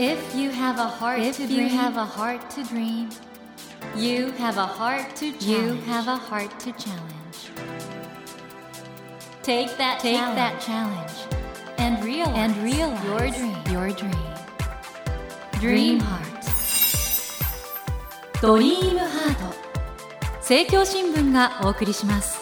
If you have a heart, if dream, have a heart to dream, you have a heart to challenge. you have a heart to challenge. Take that, take challenge. that challenge, and real and realize your dream, your dream. Dream heart. ドリームハート政教新聞がお送りします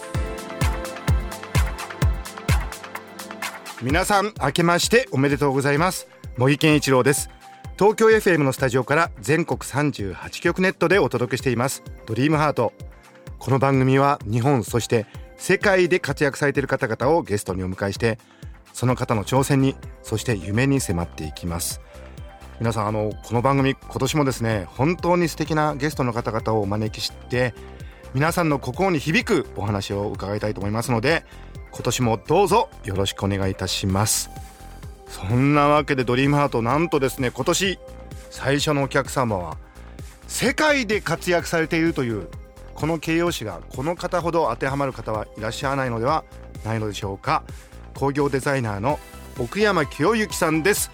皆さん明けましておめでとうございます茂木健一郎です東京 FM のスタジオから全国38局ネットでお届けしています。ドリームハート。この番組は日本そして世界で活躍されている方々をゲストにお迎えしてその方の挑戦にそして夢に迫っていきます。皆さんあのこの番組今年もですね本当に素敵なゲストの方々をお招きして皆さんの心に響くお話を伺いたいと思いますので今年もどうぞよろしくお願いいたします。そんなわけでドリームハートなんとですね今年最初のお客様は世界で活躍されているというこの形容詞がこの方ほど当てはまる方はいらっしゃらないのではないのでしょうか。工業デザイナーの奥山清之さんです。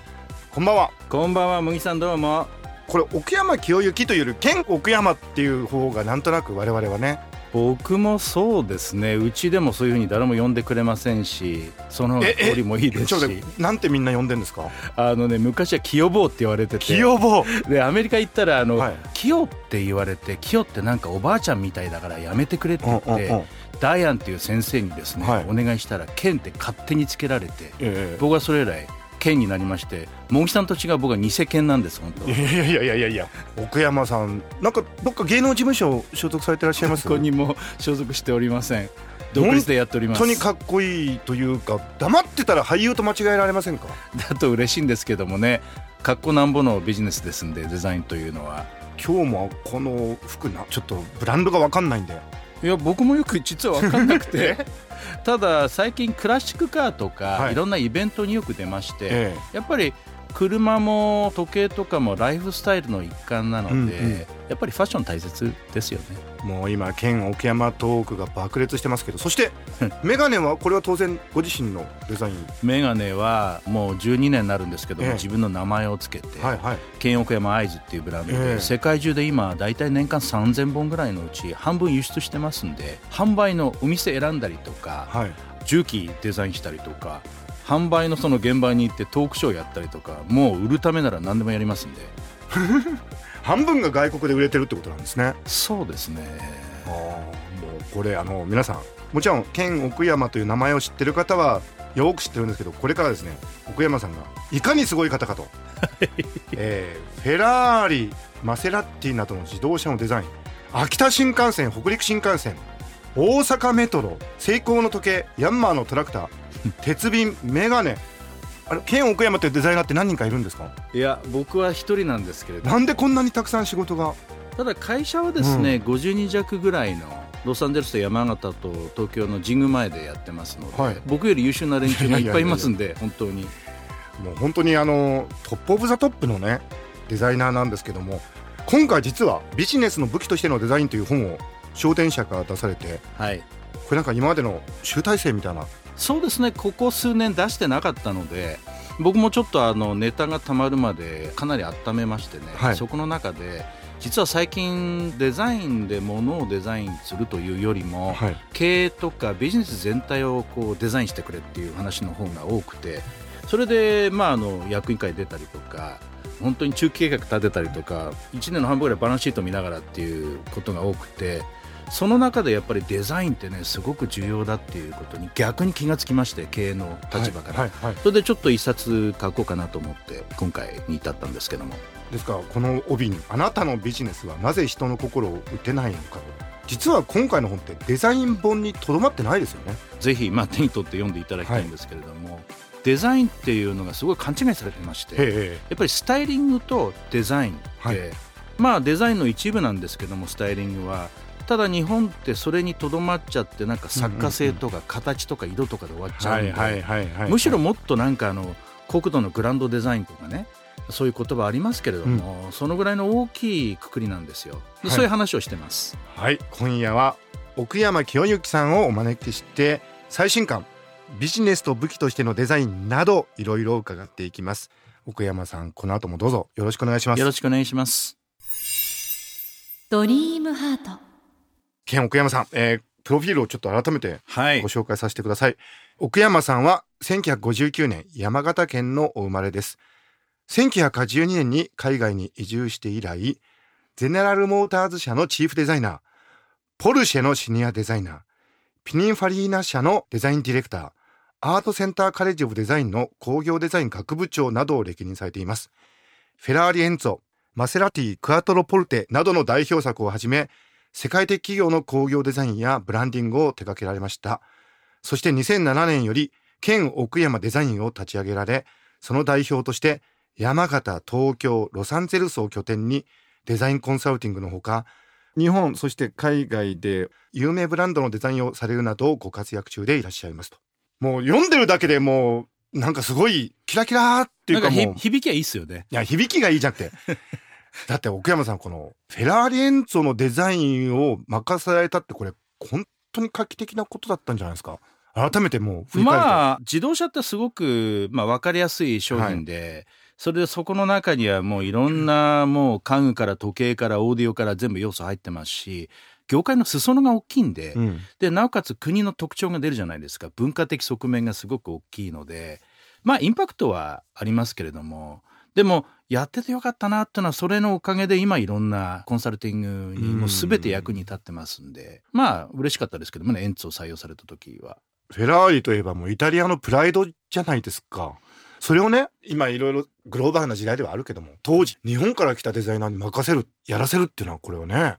こんばんは。こんばんは、麦さんどうも。これ奥山清之というより県奥山っていう方がなんとなく我々はね僕もそうですね。うちでもそういうふうに誰も呼んでくれませんし、そのええ通りもいいですし、なんてみんな呼んでんですか？あのね昔は清坊って言われてて、清坊でアメリカ行ったらあの、はい。清って言われて、清ってなんかおばあちゃんみたいだからやめてくれって言って、うんうんうん。ダイアンっていう先生にですね、はい。お願いしたらケンって勝手につけられて、え。僕はそれ以来ケンになりまして、茂木さんと違う僕は偽ケンなんです本当。えいやいやいやいやいや奥山さんなんかどっか芸能事務所所属されてらっしゃいます？そこにも所属しておりません。独立でやっております。本当にかっこいいというか黙ってたら俳優と間違えられませんか？だと嬉しいんですけどもね格好なんぼのビジネスですんでデザインというのは今日もこの服なちょっとブランドがわかんないんでいや僕もよく 実は分かんなくて。ただ最近クラシックカーとか、はい。い、ろんなイベントによく出まして、え。やっぱり車も時計とかもライフスタイルの一環なので、うんうん。やっぱりファッション大切ですよね。えもう今県奥山トークが爆裂してますけどそして メガネはこれは当然ご自身のデザイン。メガネはもう12年になるんですけども、ええ。自分の名前をつけて、はいはい。ケンオクヤマアイズっていうブランドで、ええ。世界中で今大体年間3000本ぐらいのうち半分輸出してますんで販売のお店選んだりとかはい。重機デザインしたりとか販売のその現場に行ってトークショーやったりとかもう売るためなら何でもやりますんで。半分が外国で売れてるってことなんですね。そうですね。もうこれあの皆さんもちろん県奥山という名前を知ってる方はよく知ってるんですけどこれからですね奥山さんがいかにすごい方かと、えーフェラーリマセラッティなどの自動車のデザイン。秋田新幹線北陸新幹線。大阪メトロセイコーの時計ヤンマーのトラクター 鉄瓶メガネ。あれケン奥山というデザイナーって何人かいるんですか？いや僕は一人なんですけれど。なんでこんなにたくさん仕事が？ただ会社はですね、50人弱ぐらいのロサンゼルスと山形と東京の神宮前でやってますので、はい。僕より優秀な連中がいっぱいいますんで本当に。もう本当にあの top of the top のねデザイナーなんですけども今回実はビジネスの武器としてのデザインという本を商店社から出されてはい。これなんか今までの集大成みたいなそうですね。ここ数年出してなかったので僕もちょっとあのネタがたまるまでかなり温めましてね、はい。そこの中で実は最近デザインで物をデザインするというよりも、はい。経営とかビジネス全体をこうデザインしてくれっていう話の方が多くてそれで、まあ、あの役員会出たりとか本当に中期計画立てたりとか1年の半分ぐらいバランスシート見ながらっていうことが多くてその中でやっぱりデザインってねすごく重要だっていうことに逆に気がつきまして経営の立場から、はいはいはい。それでちょっと一冊書こうかなと思って今回に至ったんですけども。ですか？らこの帯に「あなたのビジネスはなぜ人の心を打てないのか」実は今回の本ってデザイン本にとどまってないですよね。ぜひ、まあ、手に取って読んでいただきたいんですけれども、デザインっていうのがすごい勘違いされてましてえやっぱりスタイリングとデザインって、はい。まあデザインの一部なんですけどもスタイリングはただ日本ってそれにとどまっちゃってなんか作家性とか形とか色とかで終わっちゃうんで、はいはいむしろもっとなんかあの国土のグランドデザインとかねそういう言葉ありますけれども、そのぐらいの大きいくくりなんですよ。で、はい。そういう話をしてます。はい。今夜は奥山清之さんをお招きして最新刊ビジネスと武器としてのデザインなどいろいろ伺っていきます。奥山さんこの後もどうぞ。よろしくお願いします。よろしくお願いします。ドリームハートケン奥山さん、えープロフィールをちょっと改めてはいご紹介させてください。奥山さんは1959年山形県のお生まれです。1982年に海外に移住して以来、ゼネラルモーターズ社のチーフデザイナー、ポルシェのシニアデザイナー、ピニンファリーナ社のデザインディレクター、アートセンターカレッジオブデザインの工業デザイン学部長などを歴任されています。フェラーリエンツォ、マセラティ、クアトロポルテなどの代表作をはじめ、世界的企業の工業デザインやブランディングを手掛けられました。そして2007年より県奥山デザインを立ち上げられ、その代表として山形、東京、ロサンゼルスを拠点にデザインコンサルティングのほか、日本、そして海外で有名ブランドのデザインをされるなどご活躍中でいらっしゃいますと。もう読んでるだけでもうなんかすごいキラキラーっていうんかもう、響きはいいっすよねや、響きがいいじゃなくて。だって奥山さんこのフェラーリエンツォのデザインを任せられたってこれ本当に画期的なことだったんじゃないですか？改めてもうまあ自動車ってすごく、まあ、分かりやすい商品で、それでそこの中にはもういろんなもう家具から時計からオーディオから全部要素入ってますし業界の裾野が大きいんで,、うん。でなおかつ国の特徴が出るじゃないですか。文化的側面がすごく大きいのでまあインパクトはありますけれどもでもやっててよかったなっていうのはそれのおかげで今いろんなコンサルティングにもう全て役に立ってますんでまあ嬉しかったですけどもねエンツを採用された時は。フェラーリといえばもうイタリアのプライドじゃないですか。それをね、今いろいろグローバルな時代ではあるけども、当時日本から来たデザイナーに任せる、やらせるっていうのはこれをね、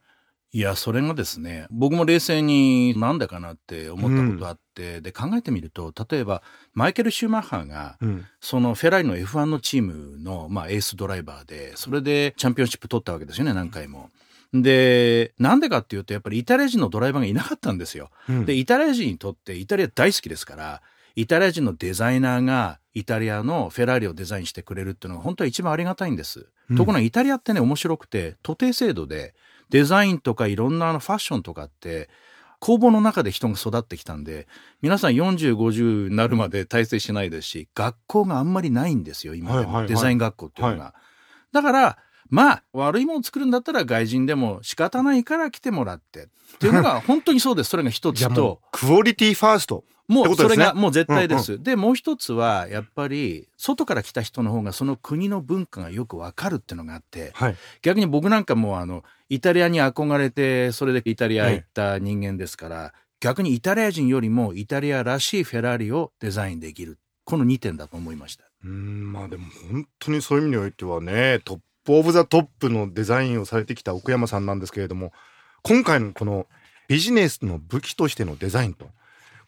いや、それがですね、僕も冷静になんでかなって思ったことあって、で、考えてみると、例えば、マイケル・シューマッハが、うん、そのフェラーリの F1 のチームの、まあ、エースドライバーで、それでチャンピオンシップ取ったわけですよね、何回も。で、なんでかっていうと、やっぱりイタリア人のドライバーがいなかったんですよ。うんで、イタリア人にとって、イタリア大好きですから、イタリア人のデザイナーがイタリアのフェラーリをデザインしてくれるっていうのが本当は一番ありがたいんです。うんところがイタリアってね、面白くて、徒弟制度で、デザインとかいろんなあのファッションとかって、工房の中で人が育ってきたんで、皆さん40、50になるまで大成しないですし、学校があんまりないんですよ、今でも。はいはいはいデザイン学校っていうのが。だから、まあ、悪いものを作るんだったら外人でも仕方ないから来てもらって。っていうのが本当にそうです。それが一つと う。 quality first。もうそれがもう絶対です。で、もう一つは、やっぱり、外から来た人の方がその国の文化がよくわかるっていうのがあって、はい。逆に僕なんかもうあの、イタリアに憧れて、それでイタリア行った人間ですから、逆にイタリア人よりもイタリアらしいフェラーリをデザインできる。この2点だと思いました。うーん、まあでも本当にそういう意味においてはね、 top of the top のデザインをされてきた奥山さんなんですけれども、今回のこのビジネスの武器としてのデザインと、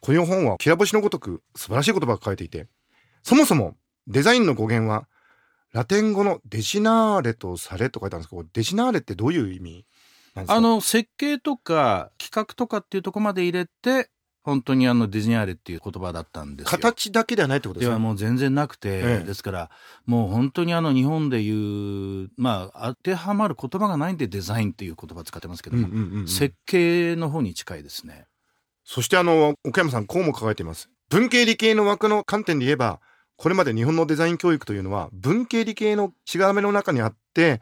この本はきら星のごとく素晴らしい言葉が書かれていて、そもそもデザインの語源は、ラテン語のデシナーレとされと書いてあるんですけど、デシナーレってどういう意味なんですか？あの、設計とか企画とかっていうところまで入れて、本当にあのディズニーアレっていう言葉だったんですよ。形だけではないってことでね。ですはもう全然なくて、ええですからもう本当にあの日本でいうまあ当てはまる言葉がないんでデザインっていう言葉使ってますけども、うんうんうんうん設計の方に近いですね。そしてあの岡山さんこうも書かれています文系理系の枠の観点で言えばこれまで日本のデザイン教育というのは文系理系のしがらめの中にあって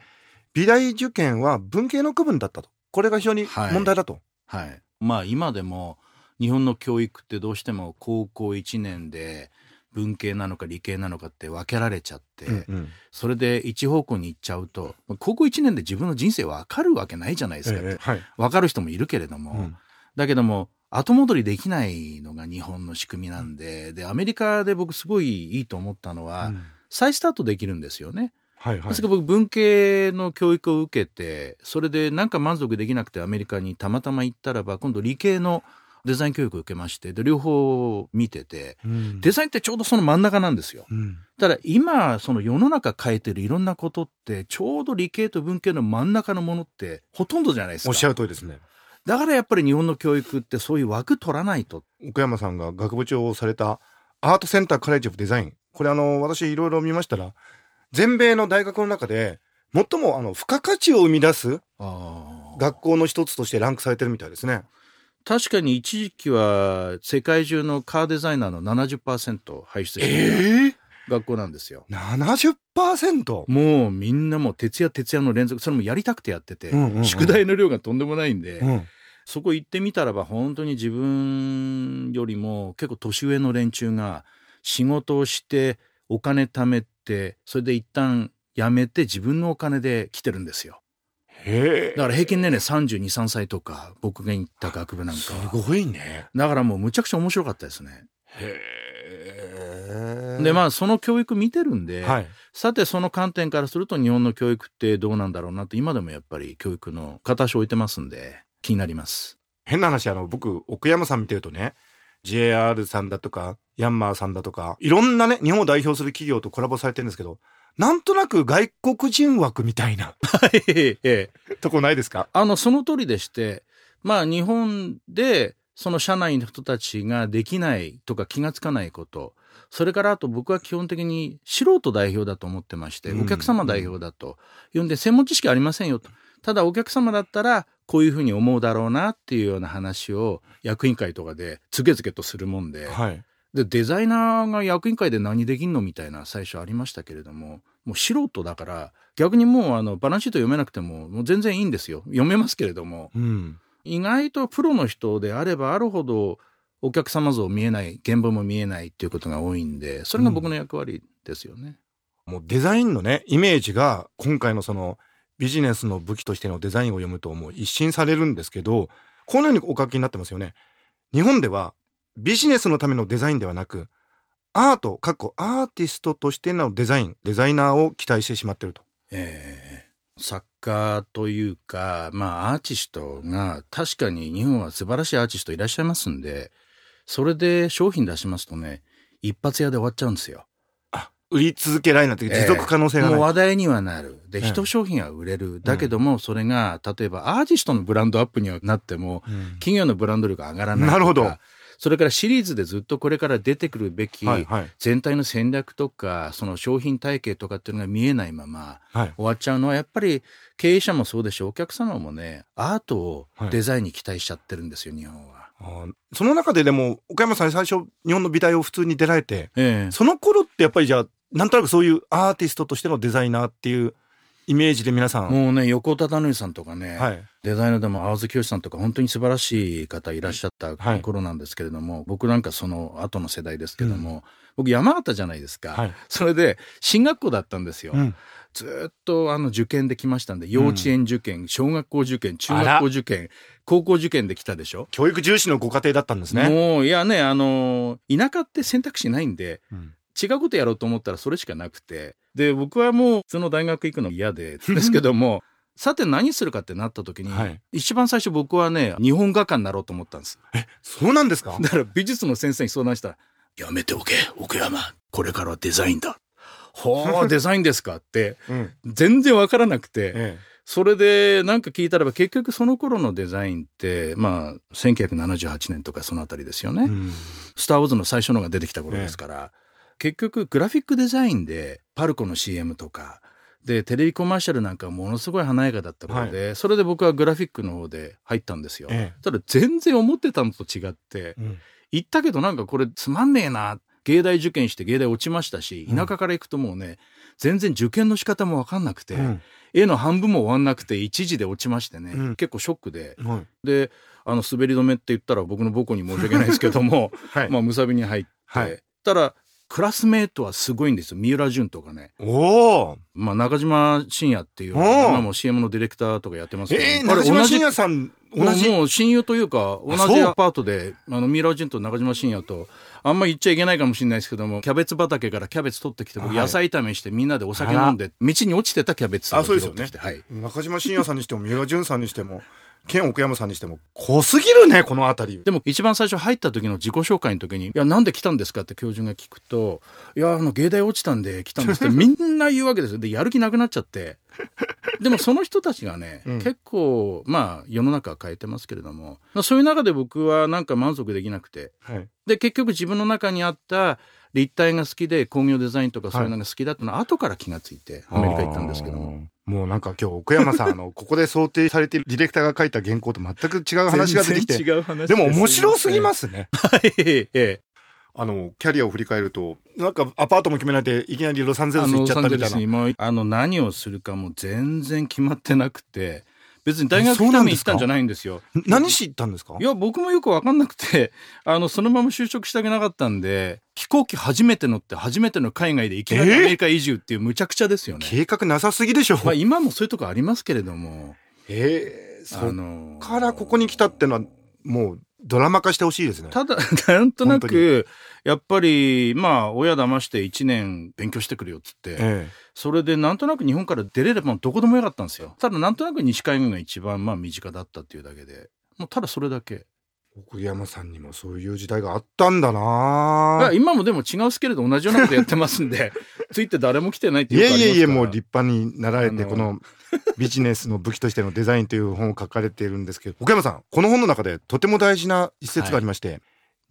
美大受験は文系の区分だったと。これが非常にはい。問題だと、はい、まあ今でも日本の教育ってどうしても高校1年で文系なのか理系なのかって分けられちゃって、うんうん。それで一方向に行っちゃうと高校1年で自分の人生分かるわけないじゃないですか、ええはい。分かる人もいるけれども、うん。だけども後戻りできないのが日本の仕組みなんででアメリカで僕すごいいいと思ったのは、うん再スタートできるんですよね。はいはいですから僕文系の教育を受けてそれでなんか満足できなくてアメリカにたまたま行ったらば今度理系のデザイン教育を受けましてで両方見ててうんデザインってちょうどその真ん中なんですよ。うんただ今その世の中変えてるいろんなことってちょうど理系と文系の真ん中のものってほとんどじゃないですか。おっしゃる通りですねだからやっぱり日本の教育ってそういう枠取らないと。奥山さんが学部長をされたアートセンターカレッジオブデザインこれあの私いろいろ見ましたら全米の大学の中で最もあの付加価値を生み出す学校の一つとしてランクされてるみたいですね。確かに一時期は世界中のカーデザイナーの70%輩出してええ学校なんですよ。70%? もうみんなもう徹夜徹夜の連続それもやりたくてやってて、うんうんうん。宿題の量がとんでもないんで、うん。そこ行ってみたらば本当に自分よりも結構年上の連中が仕事をしてお金貯めてそれで一旦辞めて自分のお金で来てるんですよ。だから平均年齢323歳とか僕が行った学部なんかすはごいね。だからもうむちゃくちゃ面白かったですね。へえでまあその教育見てるんで、はい。さてその観点からすると日本の教育ってどうなんだろうなって今でもやっぱり教育の片足置いてますんで気になります。変な話あの僕奥山さん見てるとね JR さんだとかヤンマーさんだとかいろんなね日本を代表する企業とコラボされてるんですけどなんとなく外国人枠みたいな とこないですか？あのその通りでしてまあ日本でその社内の人たちができないとか気がつかないことそれからあと僕は基本的に素人代表だと思ってまして、うんお客様代表だというんで専門知識ありませんよと。ただお客様だったらこういうふうに思うだろうなっていうような話を役員会とかでつけつけとするもんで,、はい。でデザイナーが役員会で何できんのみたいな最初ありましたけれどももう素人だから逆にもうあのバランスシート読めなくてももう全然いいんですよ。読めますけれども。うん。意外とプロの人であればあるほどお客様像見えない現場も見えないっていうことが多いんでそれが僕の役割ですよね。もうデザインのねイメージが今回のそのビジネスの武器としてのデザインを読むともう一新されるんですけどこのようにお書きになってますよね。日本ではビジネスのためのデザインではなくアートかっこアーティストとしてのデザインデザイナーを期待してしまってると。えー作家というかまあアーティストが確かに日本は素晴らしいアーティストいらっしゃいますんでそれで商品出しますとね一発屋で終わっちゃうんですよ。あ売り続けられないという持続可能性がもうない、話題にはなる。でええ一商品は売れる。だけどもそれが例えばアーティストのブランドアップにはなってもうん。企業のブランド力が上がらないなるほど。それからシリーズでずっとこれから出てくるべき全体の戦略とかその商品体系とかっていうのが見えないままはい。終わっちゃうのはやっぱり経営者もそうでしょう。お客様もねアートをデザインに期待しちゃってるんですよ、日本は。その中ででも岡山さん最初日本の美大を普通に出られてええ。その頃ってやっぱりじゃあなんとなくそういうアーティストとしてのデザイナーっていうイメージで皆さん、もうね横田忠則さんとかね、はい。デザイナーでも青津清さんとか本当に素晴らしい方いらっしゃったはい。頃なんですけれども、僕なんかその後の世代ですけども、僕山形じゃないですか、はい。それで進学校だったんですよ。うんずーっとあの受験できましたんで幼稚園受験、小学校受験中学校受験高校受験できたでしょ？教育重視のご家庭だったんですね。もういやねあの田舎って選択肢ないんでうん。違うことやろうと思ったらそれしかなくてで僕はもうその大学行くの嫌で ですけどもさて何するかってなった時に、はい。一番最初僕はね日本画家になろうと思ったんです。そうなんですか？だから美術の先生に相談したら「やめておけ奥山。これからはデザインだ」ほう デザインですか？ってうん。全然わからなくてえそれでなんか聞いたらば結局その頃のデザインってまあ1978年とかそのあたりですよね。えうん。スター・ウォーズの最初のが出てきた頃ですから、結局グラフィックデザインでパルコの CM とかでテレビコマーシャルなんかものすごい華やかだった頃で、それで僕はグラフィックの方で入ったんですよ。えただ全然思ってたのと違ってえうん。行ったけどなんかこれつまんねえな芸大受験して芸大落ちましたしうん。田舎から行くともうね全然受験の仕方も分かんなくて、うん。絵の半分も終わんなくて一時で落ちましてね、うん。結構ショックで。はい。であの滑り止めって言ったら僕の母校に申し訳ないですけども はい。まあ、むさびに入って、はい。たらクラスメートはすごいんですよ。三浦淳とかね、おおまあ、中島信也っていう今も CM のディレクターとかやってますけど、ええあれ中島信也さん同じ？もう親友というか同じアパートであの三浦淳と中島信也とあんま言っちゃいけないかもしれないですけどもキャベツ畑からキャベツ取ってきて野菜炒めしてみんなでお酒飲んで道に落ちてたキャベツをあそうですよね。はい、中島信也さんにしても三浦淳さんにしてもケン奥山さんにしても濃すぎるねこの辺り。でも一番最初入った時の自己紹介の時に「いやなんで来たんですか?」って教授が聞くと「いやあの芸大落ちたんで来たんです」って みんな言うわけですよ。でやる気なくなっちゃって。でもその人たちがね、うん。結構まあ世の中は変えてますけれどもまあそういう中で僕はなんか満足できなくて。はい。で結局自分の中にあった立体が好きで工業デザインとかそういうのが好きだってのは後から気がついてアメリカ行ったんですけども。もうなんか今日奥山さんあのここで想定されているディレクターが書いた原稿と全く違う話が出てきて。違う話でも面白すぎますすね。はい。ええあのキャリアを振り返るとなんかアパートも決めないでいきなりロサンゼルス行っちゃったみたいな。あの何をするかも全然決まってなくて別に大学行ったんじゃないんですよ。何し行ったんですか？いや僕もよく分かんなくて あのそのまま就職したくなかったんで飛行機初めて乗って初めての海外でいきなりアメリカ移住っていうむちゃくちゃですよね。計画なさすぎでしょ、まあ、今もそういうとこありますけれども。えー、そあのからここに来たってのはもうドラマ化してほしいですね。ただ なんとなくやっぱりまあ親騙して1年勉強してくるよっつって、えそれでなんとなく日本から出れればどこでもよかったんですよ。ただなんとなく西海岸が一番まあ身近だったっていうだけで。もうただそれだけ。え奥山さんにもそういう時代があったんだな。今もでも違うスケールで同じようなことやってますんで ついて誰も来てないっていいうかやいやいやもう立派になられてこのビジネスの武器としてのデザインという本を書かれているんですけど奥山さんこの本の中でとても大事な一節がありまして、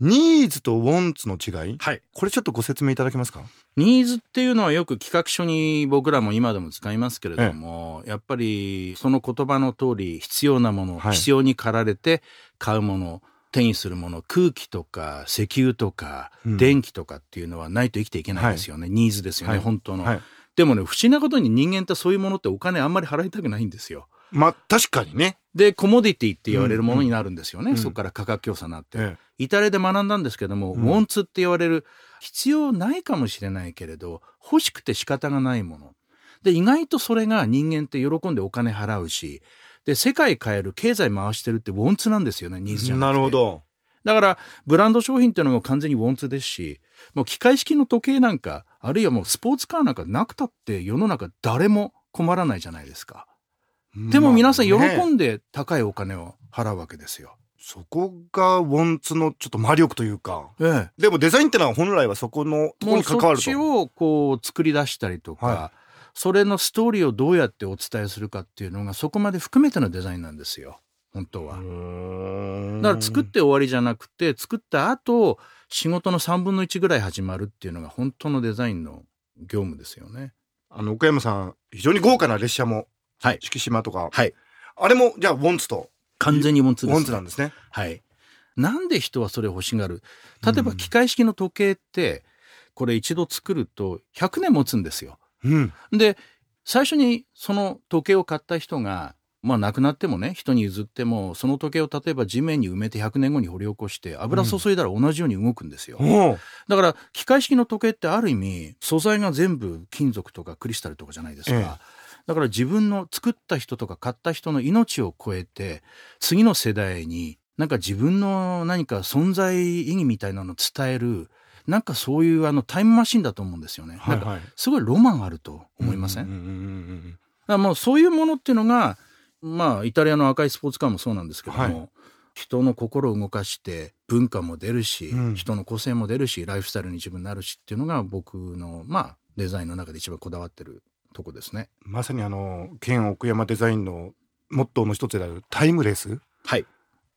ニーズとウォンツの違い？はい。これちょっとご説明いただけますか？ニーズっていうのはよく企画書に僕らも今でも使いますけれども、やっぱりその言葉の通り必要なもの、はい。必要に駆られて買うもの手にするもの空気とか石油とかうん。電気とかっていうのはないと生きていけないですよね、ニーズですよね、はい。本当の、はい。でもね不思議なことに人間ってそういうものってお金あんまり払いたくないんですよ。まあ確かにね、でコモディティって言われるものになるんですよね、うんそこから価格競争になって、えイタリアで学んだんですけども、うん。ウォンツって言われる必要ないかもしれないけれど欲しくて仕方がないもの。で意外とそれが人間って喜んでお金払うしで世界変える経済回してるってウォンツなんですよねニーズじえゃなくて。なるほど。だからブランド商品っていうのも完全にウォンツですしもう機械式の時計なんかあるいはもうスポーツカーなんかなくたって世の中誰も困らないじゃないですかでも皆さん喜んで高いお金を払うわけですよ、そこがウォンツのちょっと魔力というか。ええ。でもデザインってのは本来はそこのとこに関わると。そっちをこう作り出したりとか、はそれのストーリーをどうやってお伝えするかっていうのがそこまで含めてのデザインなんですよ。本当は。だから作って終わりじゃなくて作った後仕事の3分の1ぐらい始まるっていうのが本当のデザインの業務ですよね。あの岡山さん非常に豪華な列車もはい。敷島とか、はい。あれもじゃあウォンツと。完全にウォンツです、ウォンツなんですね。はい。なんで人はそれを欲しがる？例えば機械式の時計ってこれ一度作ると100年持つんですよ。うん。で最初にその時計を買った人がまあ亡くなってもね人に譲ってもその時計を例えば地面に埋めて100年後に掘り起こして油注いだら同じように動くんですよ、おう。だから機械式の時計ってある意味素材が全部金属とかクリスタルとかじゃないですか、ええだから自分の作った人とか買った人の命を超えて次の世代になんか自分の何か存在意義みたいなのを伝えるなんかそういうあのタイムマシンだと思うんですよね。なんかはいすごいロマンあると思いません、だからもうそういうものっていうのがまあイタリアの赤いスポーツカーもそうなんですけども、はい。人の心を動かして文化も出るし、うん。人の個性も出るしライフスタイルに自分なるしっていうのが僕のまあデザインの中で一番こだわってるとこですね。まさにあの県奥山デザインのモットーの一つであるタイムレス？はい。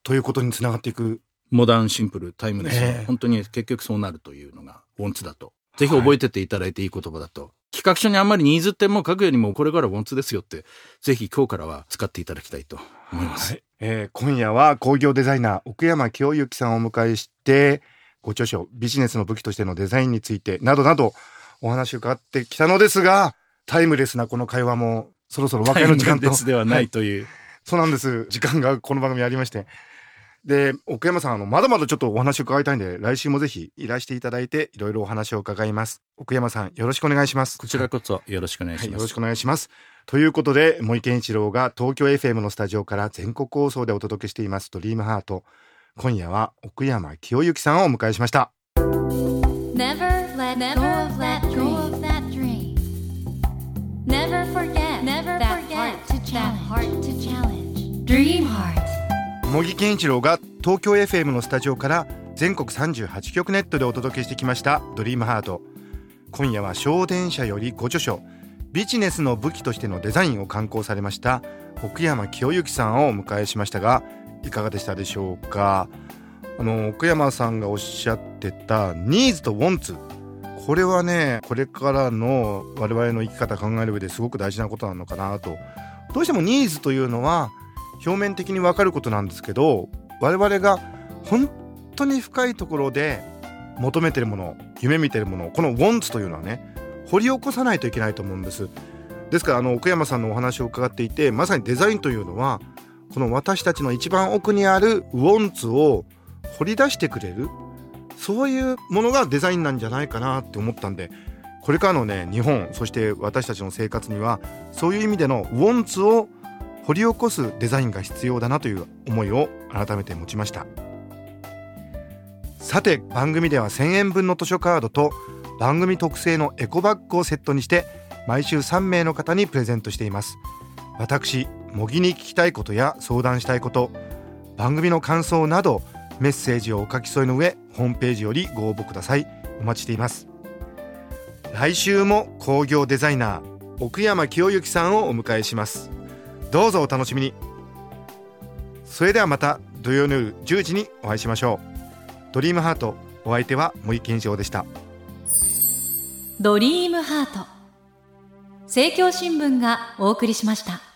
ということにつながっていく。モダンシンプルタイムレス、ええ。本当に結局そうなるというのがウォンツだと。ぜひ覚えてていただいていい言葉だと、企画書にあんまりニーズってもう書くよりもこれからウォンツですよってぜひ今日からは使っていただきたいと思います。はい。えー今夜は工業デザイナー奥山清之さんをお迎えしてご著書ビジネスの武器としてのデザインについてなどなどお話を伺ってきたのですがタイムレスなこの会話もそろそろお別れの時間と別ではないという、そうなんです時間がこの番組ありましてで奥山さんあのまだまだちょっとお話を伺いたいんで来週もぜひいらしていただいていろいろお話を伺います奥山さんよろしくお願いしますこちらこそよろしくお願いはい、します。よろしくお願いします。ということで、森健一郎が東京 FM のスタジオから全国放送でお届けしていますドリームハート。今夜は奥山清之さんをお迎えしました。Never let go of that dream. 茂木健一郎が東京 FM のスタジオから全国38局ネットでお届けしてきましたドリームハート。今夜は小電車よりご著書。ビジネスの武器としてのデザインを刊行されました奥山清之さんをお迎えしましたがいかがでしたでしょうか？あの奥山さんがおっしゃってたニーズとウォンツこれはねこれからの我々の生き方考える上ですごく大事なことなのかなと。どうしてもニーズというのは表面的に分かることなんですけど我々が本当に深いところで求めてるもの夢見てるものこの「wants」というのはね掘り起こさないといけないと思うんです。ですからあの奥山さんのお話を伺っていてまさにデザインというのはこの私たちの一番奥にある「wants」を掘り出してくれるそういうものがデザインなんじゃないかなって思ったんでこれからのね日本そして私たちの生活にはそういう意味での「wants」を掘り起こすデザインが必要だなという思いを改めて持ちました。さて番組では1000円分の図書カードと番組特製のエコバッグをセットにして毎週3名の方にプレゼントしています。私模擬に聞きたいことや相談したいこと番組の感想などメッセージをお書き添えの上ホームページよりご応募ください。お待ちしています。来週も工業デザイナー奥山清之さんをお迎えします。どうぞお楽しみに。それではまた土曜の夜10時にお会いしましょう。ドリームハートお相手は森健一郎でした。ドリームハート。政教新聞がお送りしました。